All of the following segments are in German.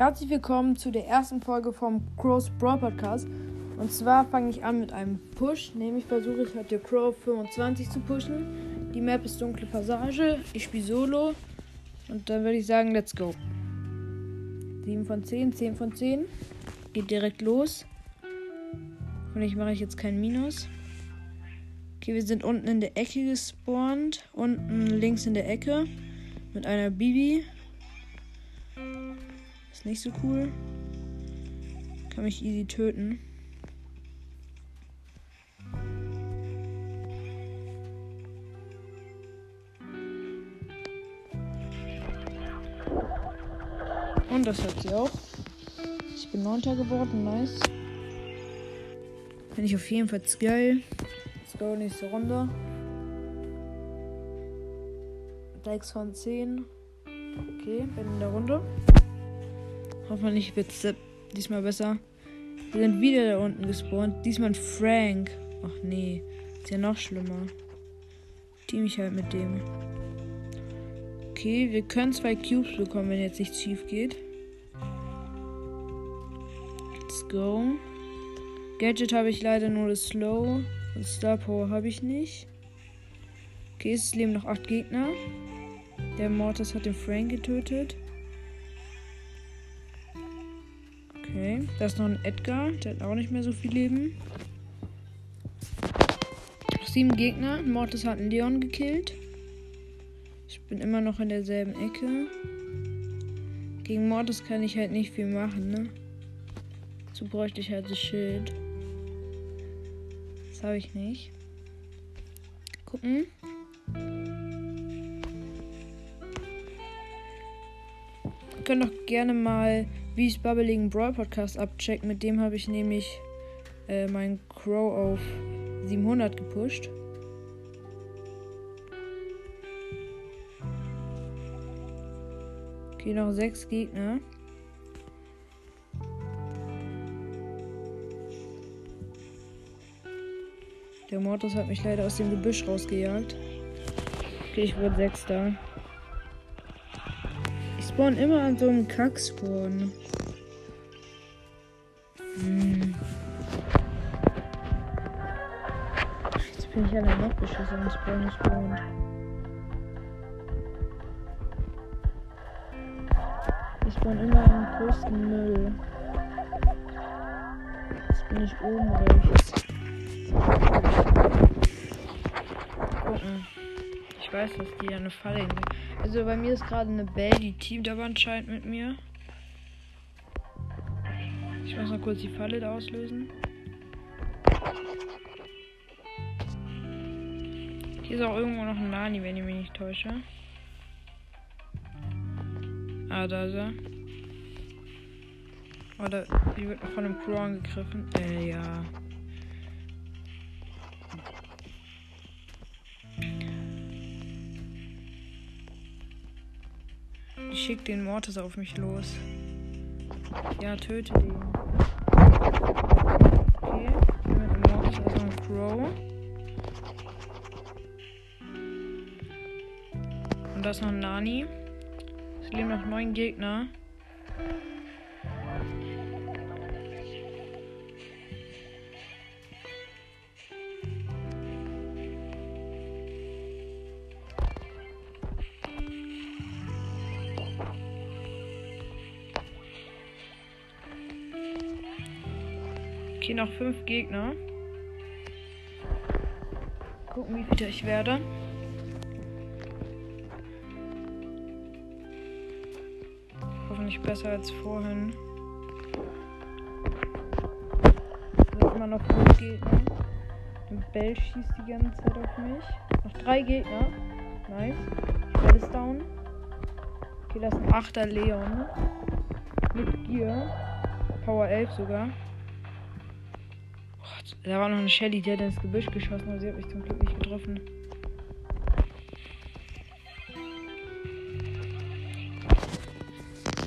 Herzlich willkommen zu der ersten Folge vom Crow's Brawl Podcast. Und zwar fange ich an mit einem Push, nämlich versuche ich heute Crow 25 zu pushen. Die Map ist dunkle Passage, ich spiele Solo und dann würde ich sagen, let's go. 7 von 10, 10 von 10. Geht direkt los. Und ich mache jetzt kein Minus. Okay, wir sind unten in der Ecke gespawnt. Unten links in der Ecke. Mit einer Bibi. Ist nicht so cool. Kann mich easy töten. Und das hat sie auch. Ich bin neunter geworden, nice. Finde ich auf jeden Fall geil. Let's go, nächste Runde. 6 von 10. Okay, bin in der Runde. Hoffentlich wird es diesmal besser. Wir sind wieder da unten gespawnt. Diesmal Frank. Ach nee, ist ja noch schlimmer. Team ich halt mit dem. Okay, wir können zwei Cubes bekommen, wenn jetzt nichts schief geht. Let's go. Gadget habe ich leider nur das Slow. Und Star Power habe ich nicht. Okay, es leben noch acht Gegner. Der Mortis hat den Frank getötet. Okay, da ist noch ein Edgar. Der hat auch nicht mehr so viel Leben. Sieben Gegner. Mortis hat einen Leon gekillt. Ich bin immer noch in derselben Ecke. Gegen Mortis kann ich halt nicht viel machen, ne? So bräuchte ich halt das Schild. Das habe ich nicht. Gucken. Ihr könnt doch gerne mal Wie's Bubbling Brawl Podcast abchecken. Mit dem habe ich nämlich äh, meinen Crow auf 700 gepusht. Okay, noch sechs Gegner. Der Mortis hat mich leider aus dem Gebüsch rausgejagt. Okay, ich wurde Sechster. Ich spawn immer an so einem Kackspawn. Hm. Jetzt bin ich an der Nordbeschuss am Spawn gespawnt. Ich spawn immer am größten Müll. Jetzt bin ich oben rechts. Gucken. Ich weiß, dass die eine Falle hinter. Also bei mir ist gerade eine Bell, die teamt aber anscheinend mit mir. Ich muss noch kurz die Falle da auslösen. Hier ist auch irgendwo noch ein Nani, wenn ich mich nicht täusche. Ah, da ist er. Oder die wird noch von einem Crew angegriffen. Äh, ja. Ich schick den Mortis auf mich los. Ja, töte den. Okay, mit dem Mortis noch ein Crow. Und da ist noch ein Nani. Es leben noch neun Gegner. Okay, noch fünf Gegner. Gucken, wie wieder ich werde. Hoffentlich besser als vorhin. Es sind immer noch fünf Gegner. Und Bell schießt die ganze Zeit auf mich. Noch drei Gegner. Nice. Bell ist down. Okay, das ist ein achter Leon. Mit Gear. Power 11 sogar. Gott, da war noch eine Shelly, die hat ins Gebüsch geschossen, aber sie hat mich zum Glück nicht getroffen.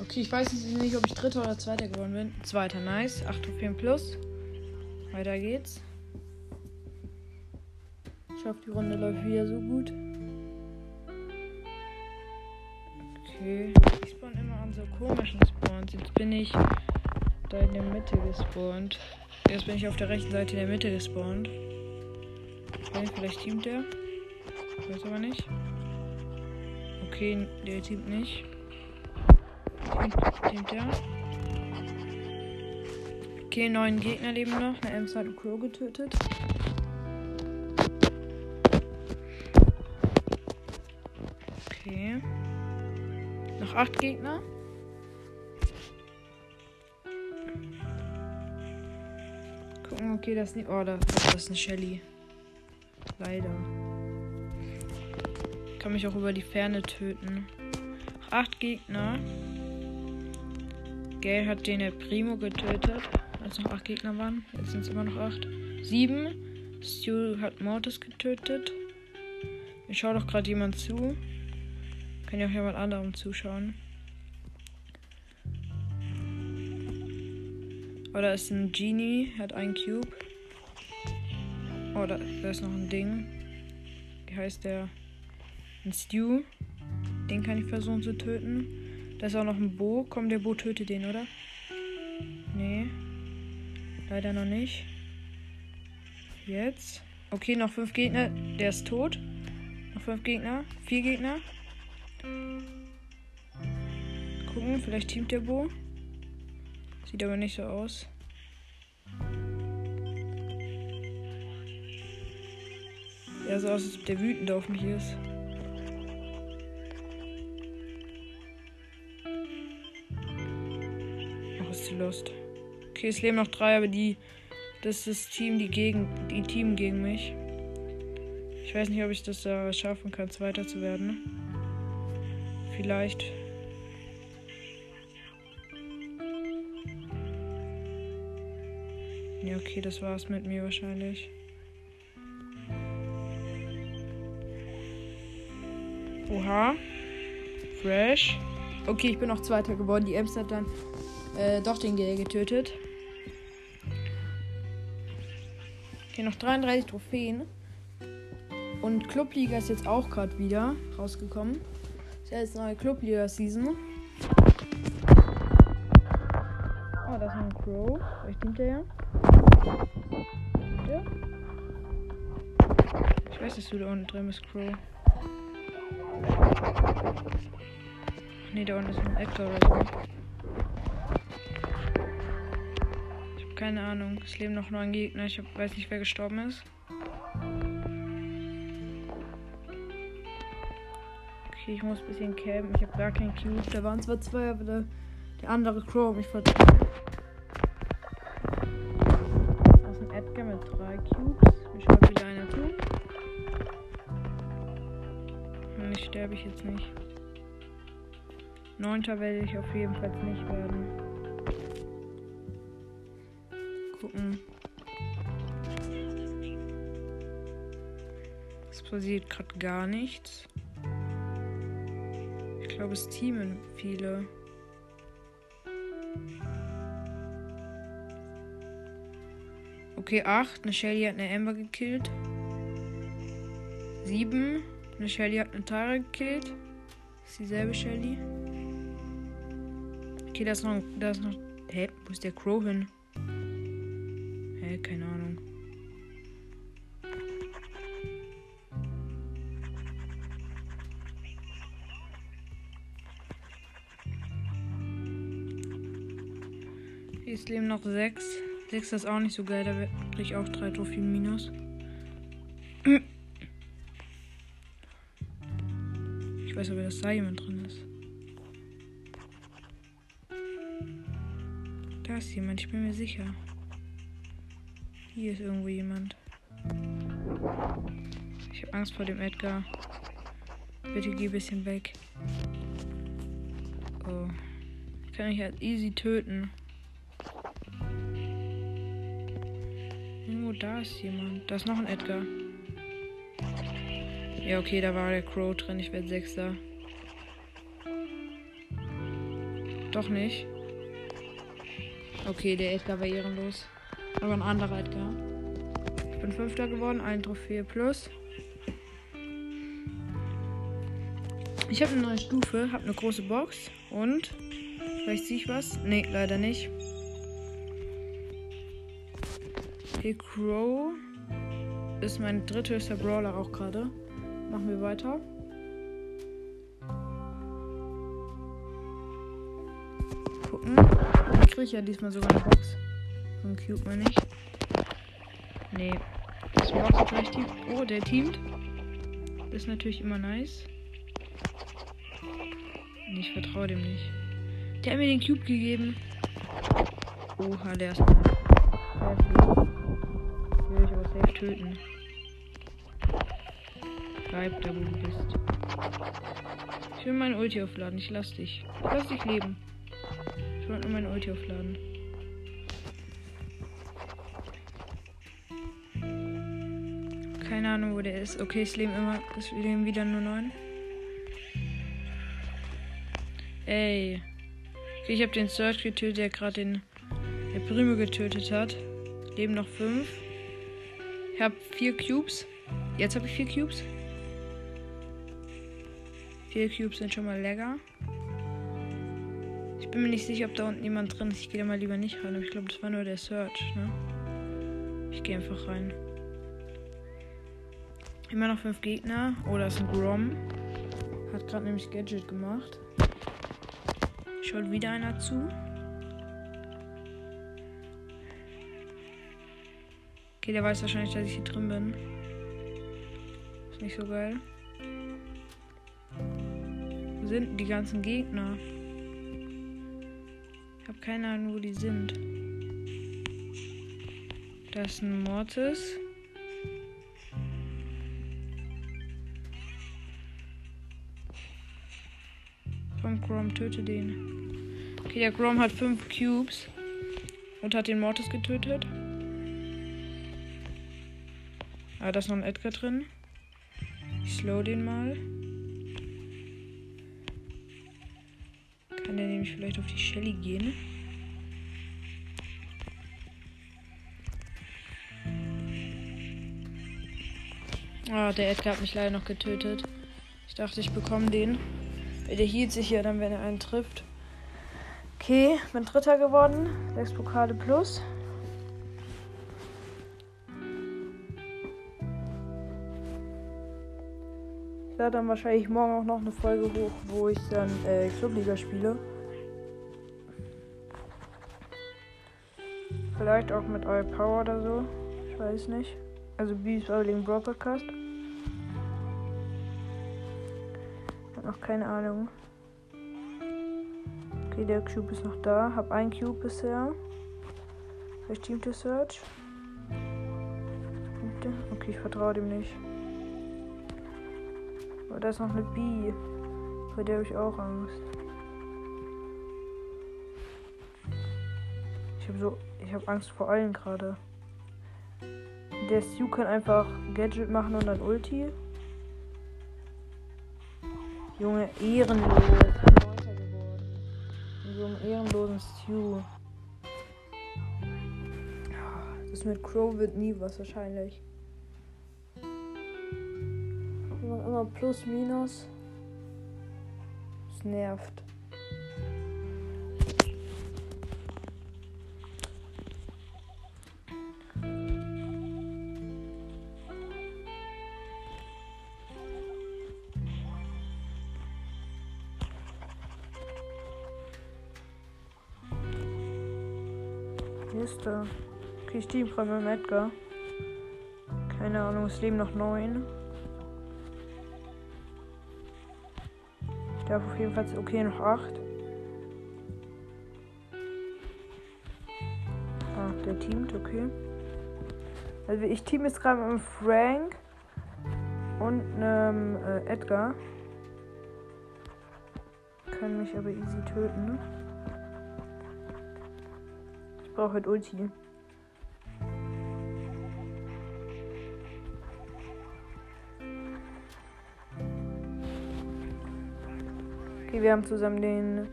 Okay, ich weiß jetzt nicht, ob ich dritter oder zweiter geworden bin. Zweiter, nice. 8 Trophäen plus. Weiter geht's. Ich hoffe, die Runde läuft wieder so gut. Okay. Ich spawn immer am so komischen Spawns. Jetzt bin ich da in der Mitte gespawnt. Jetzt bin ich auf der rechten Seite in der Mitte gespawnt. Vielleicht teamt der. Weiß aber nicht. Okay, der teamt nicht. Teamt, der. Okay, neun Gegner leben noch. Eine Ems hat einen Crow getötet. Okay. Noch acht Gegner. Okay, das ist nicht. Oh, das, ist eine Shelly. Leider. Kann mich auch über die Ferne töten. Acht Gegner. Gale hat den Primo getötet, als noch acht Gegner waren. Jetzt sind es immer noch acht. Sieben. Stu hat Mortis getötet. Mir schaut doch gerade jemand zu. Kann ja auch jemand anderem zuschauen. Oder ist ein Genie, hat einen Cube. Oh, da, da ist noch ein Ding. Wie heißt der? Ein Stew. Den kann ich versuchen zu töten. Da ist auch noch ein Bo. Komm, der Bo tötet den, oder? Nee. Leider noch nicht. Jetzt. Okay, noch fünf Gegner. Der ist tot. Noch fünf Gegner. Vier Gegner. Gucken, vielleicht teamt der Bo. Sieht aber nicht so aus. Ja, so aus, als ob der wütend auf mich ist. Ach, ist die Lust. Okay, es leben noch drei, aber die. Das ist das Team, die gegen. Die Team gegen mich. Ich weiß nicht, ob ich das da schaffen kann, Zweiter zu werden. Vielleicht. Ja, okay, das war's mit mir wahrscheinlich. Oha. Fresh. Okay, ich bin noch Zweiter geworden. Die Ems hat dann äh, doch den Gale getötet. Okay, noch 33 Trophäen. Und Clubliga ist jetzt auch gerade wieder rausgekommen. Ist ja jetzt neue Clubliga-Season. Oh, da ist noch ein Crow. Vielleicht hinterher. Ja. Ich weiß, dass du da unten drin bist, Crow. Nee, da unten ist ein Actor oder so. Ich habe keine Ahnung. Es leben noch neun Gegner. Ich hab, weiß nicht, wer gestorben ist. Okay, ich muss ein bisschen campen. Ich habe gar keinen Cube. Da waren zwar zwei, aber der, der andere Crow mich vertraut. Edgar mit drei Cubes. Mir schaut wieder einer zu. Und ich sterbe ich jetzt nicht. Neunter werde ich auf jeden Fall nicht werden. Gucken. Es passiert gerade gar nichts. Ich glaube, es teamen viele. Okay, 8. Eine Shelly hat eine Amber gekillt. 7. Eine Shelly hat eine Tara gekillt. Ist dieselbe Shelly. Okay, da ist noch. Da ist noch. Hä? Wo ist der Crow hin? Hä? Keine Ahnung. Jetzt leben noch sechs. Sechs ist auch nicht so geil, da kriege ich auch drei Trophäen minus. Ich weiß aber, dass da jemand drin ist. Da ist jemand, ich bin mir sicher. Hier ist irgendwo jemand. Ich habe Angst vor dem Edgar. Bitte geh ein bisschen weg. Oh. Ich kann mich halt easy töten. Da ist jemand. Da ist noch ein Edgar. Ja, okay, da war der Crow drin. Ich werde Sechster. Doch nicht. Okay, der Edgar war ehrenlos. Aber ein anderer Edgar. Ich bin Fünfter geworden. Ein Trophäe plus. Ich habe eine neue Stufe, habe eine große Box und Vielleicht sehe ich was? Nee, leider nicht. Okay, Crow ist mein dritthöchster Brawler auch gerade. Machen wir weiter. Gucken. Ich kriege ja diesmal sogar eine Box. So ein Cube mal nicht. Nee. Das war auch gleich Team. Oh, der teamt. Das ist natürlich immer nice. Ich vertraue dem nicht. Der hat mir den Cube gegeben. Oha, der ist. Der ist safe töten. Bleib da, wo du bist. Ich will meine Ulti aufladen. Ich lass dich. Ich lass dich leben. Ich wollte nur meine Ulti aufladen. Keine Ahnung, wo der ist. Okay, es leben immer. Es leben wieder nur neun. Ey. Okay, ich habe den Search getötet, der gerade den der Primo getötet hat. Leben noch fünf. Ich habe vier Cubes. Jetzt habe ich vier Cubes. Vier Cubes sind schon mal lecker. Ich bin mir nicht sicher, ob da unten jemand drin ist. Ich gehe da mal lieber nicht rein. Aber ich glaube, das war nur der Search, ne? Ich gehe einfach rein. Immer noch fünf Gegner. Oh, da ist ein Grom. Hat gerade nämlich Gadget gemacht. Schaut wieder einer zu. Okay, der weiß wahrscheinlich, dass ich hier drin bin. Ist nicht so geil. Wo sind die ganzen Gegner? Ich habe keine Ahnung, wo die sind. Da ist ein Mortis. Komm, Grom, töte den. Okay, der Grom hat fünf Cubes und hat den Mortis getötet. Ah, da ist noch ein Edgar drin. Ich slow den mal. Kann der nämlich vielleicht auf die Shelly gehen? Ah, der Edgar hat mich leider noch getötet. Ich dachte, ich bekomme den. Der hielt sich ja dann, wenn er einen trifft. Okay, bin Dritter geworden. Sechs Pokale plus. Ich lade dann wahrscheinlich morgen auch noch eine Folge hoch, wo ich dann äh, Clubliga spiele. Vielleicht auch mit All Power oder so. Ich weiß nicht. Also Bees Earling Brawl Podcast. noch keine Ahnung. Okay, der Cube ist noch da. Hab ein Cube bisher. Vielleicht Team to Search. Okay, ich vertraue dem nicht. Aber da ist noch eine B. Vor der habe ich auch Angst. Ich habe so. Ich habe Angst vor allen gerade. Der Stu kann einfach Gadget machen und dann Ulti. Junge, ehrenlos. Neunter geworden. So einem ehrenlosen Stew. Das mit Crow wird nie was wahrscheinlich. Immer, plus, minus. Das nervt. Liste. Okay, ich team gerade mit Edgar. Keine Ahnung, es leben noch neun. Ich darf auf jeden Fall. Okay, noch acht. Ah, der teamt, okay. Also ich team jetzt gerade mit einem Frank und einem äh, Edgar. Können mich aber easy töten, ne? brauche halt Ulti. Okay, wir haben zusammen den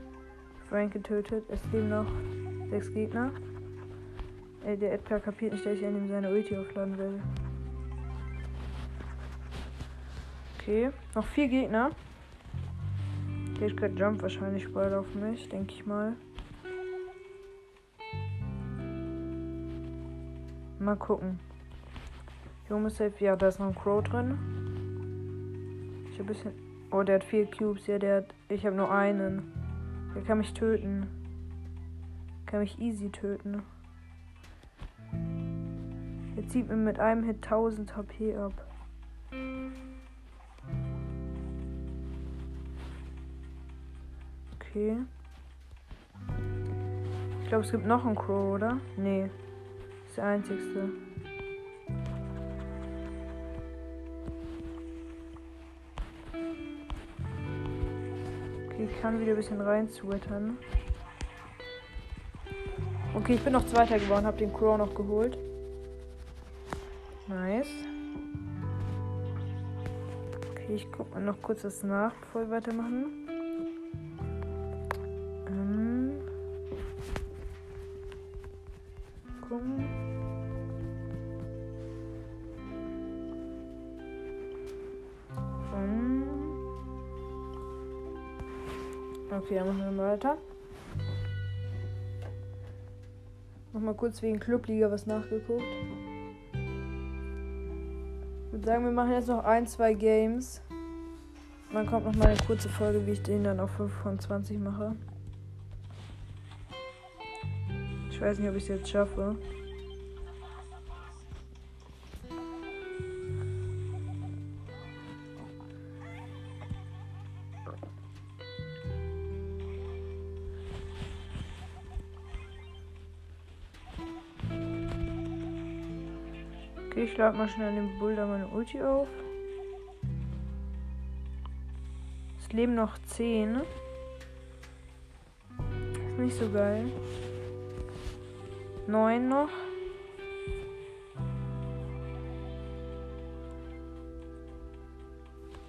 Frank getötet. Es leben noch sechs Gegner. Ey, der Edgar kapiert nicht, dass ich an ihm seine Ulti aufladen will. Okay, noch vier Gegner. Cage Jump wahrscheinlich bald auf mich, denke ich mal. Mal gucken. Junge Safe, ja, da ist noch ein Crow drin. Ich hab ein bisschen. Oh, der hat vier Cubes, ja, der hat. Ich habe nur einen. Der kann mich töten. Kann mich easy töten. Jetzt zieht mir mit einem Hit 1000 HP ab. Okay. Ich glaube, es gibt noch einen Crow, oder? Nee. Das ist der einzigste. Ich kann wieder ein bisschen rein sweatern. Okay, ich bin noch Zweiter geworden, habe den Crow noch geholt. Nice. Okay, ich guck mal noch kurz das nach, bevor wir weitermachen. Okay, dann machen wir weiter. Nochmal kurz wegen Clubliga was nachgeguckt. Ich würde sagen, wir machen jetzt noch ein, zwei Games. Dann kommt noch mal eine kurze Folge, wie ich den dann auf 5 von 20 mache. Ich weiß nicht, ob ich es jetzt schaffe. Ich lade mal schnell den Boulder meine Ulti auf. Es leben noch 10. Ist nicht so geil. 9 noch.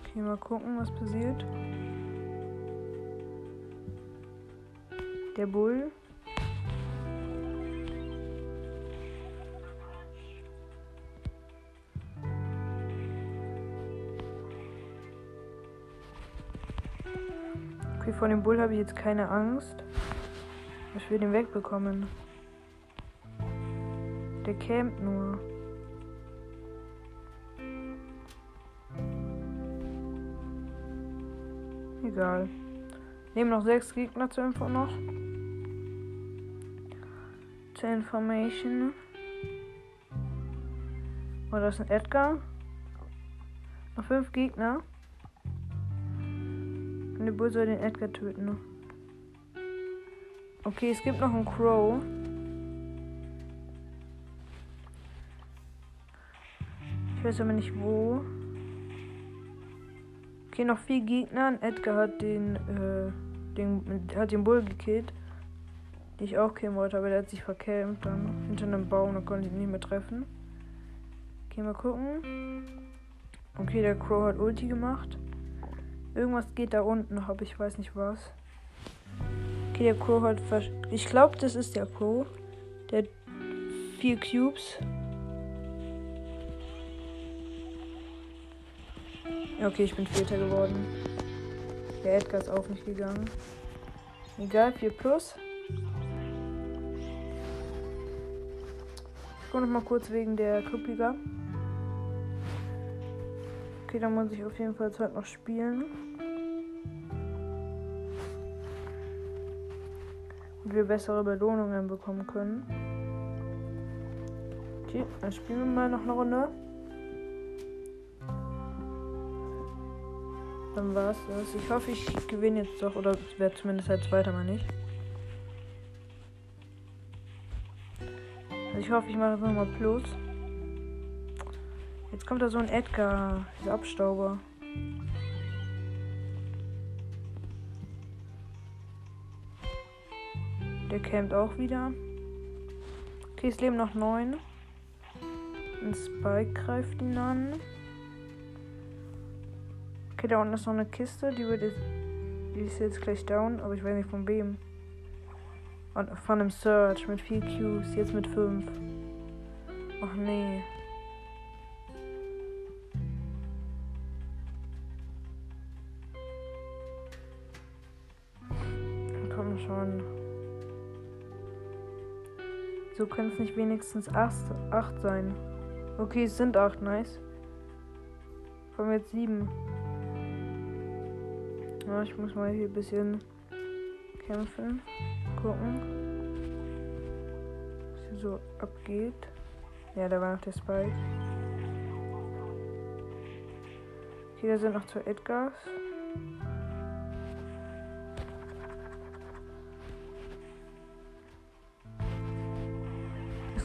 Okay, mal gucken, was passiert. Der Bull. Vor dem Bull habe ich jetzt keine Angst. Ich will den wegbekommen. Der campt nur. Egal. Nehmen noch sechs Gegner zur Info noch. Zur Information. Oh, das ist ein Edgar. Noch fünf Gegner. Und der Bull soll den Edgar töten. Okay, es gibt noch einen Crow. Ich weiß aber nicht wo. Okay, noch vier Gegner. Und Edgar hat den, äh, den, hat den Bull gekillt. Die ich auch killen wollte, aber der hat sich verkämmt dann hinter einem Baum, da konnte ihn nicht mehr treffen. Okay, mal gucken. Okay, der Crow hat Ulti gemacht. Irgendwas geht da unten noch, aber ich weiß nicht was. Okay, der Crow hat. Ich glaube, das ist der Crow. Der vier Cubes. Okay, ich bin Vierter geworden. Der Edgar ist auch nicht gegangen. Egal, 4 plus. Ich gucke noch mal kurz wegen der Clubliga. Okay, dann muss ich auf jeden Fall heute noch spielen. Und wir bessere Belohnungen bekommen können. Okay, dann spielen wir mal noch eine Runde. Dann war's das. Ich hoffe, ich gewinne jetzt doch. Oder werde zumindest als Zweiter mal nicht. Also ich hoffe, ich mache jetzt nochmal Plus. Jetzt kommt da so ein Edgar, dieser Abstauber. Der campt auch wieder. Okay, es leben noch neun. Ein Spike greift ihn an. Okay, da unten ist noch eine Kiste, die wird jetzt, die ist jetzt gleich down, aber ich weiß nicht von wem. Und von einem Search mit 4 Qs, jetzt mit 5. Ach nee. So können es nicht wenigstens 8, 8 sein. Okay, es sind 8, nice. Kommen jetzt 7. Ja, ich muss mal hier ein bisschen kämpfen. Gucken. Was hier so abgeht. Ja, da war noch der Spike. Okay, da sind noch zwei Edgars.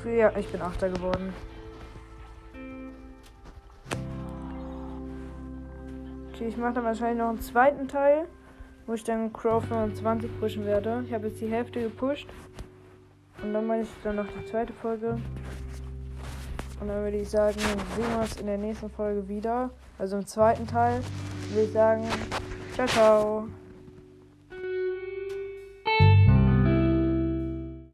Ja, ich bin Achter geworden. Okay, ich mache dann wahrscheinlich noch einen zweiten Teil, wo ich dann Crow 25 pushen werde. Ich habe jetzt die Hälfte gepusht. Und dann mache ich dann noch die zweite Folge. Und dann würde ich sagen, sehen wir uns in der nächsten Folge wieder. Also im zweiten Teil würde ich sagen, ciao, ciao.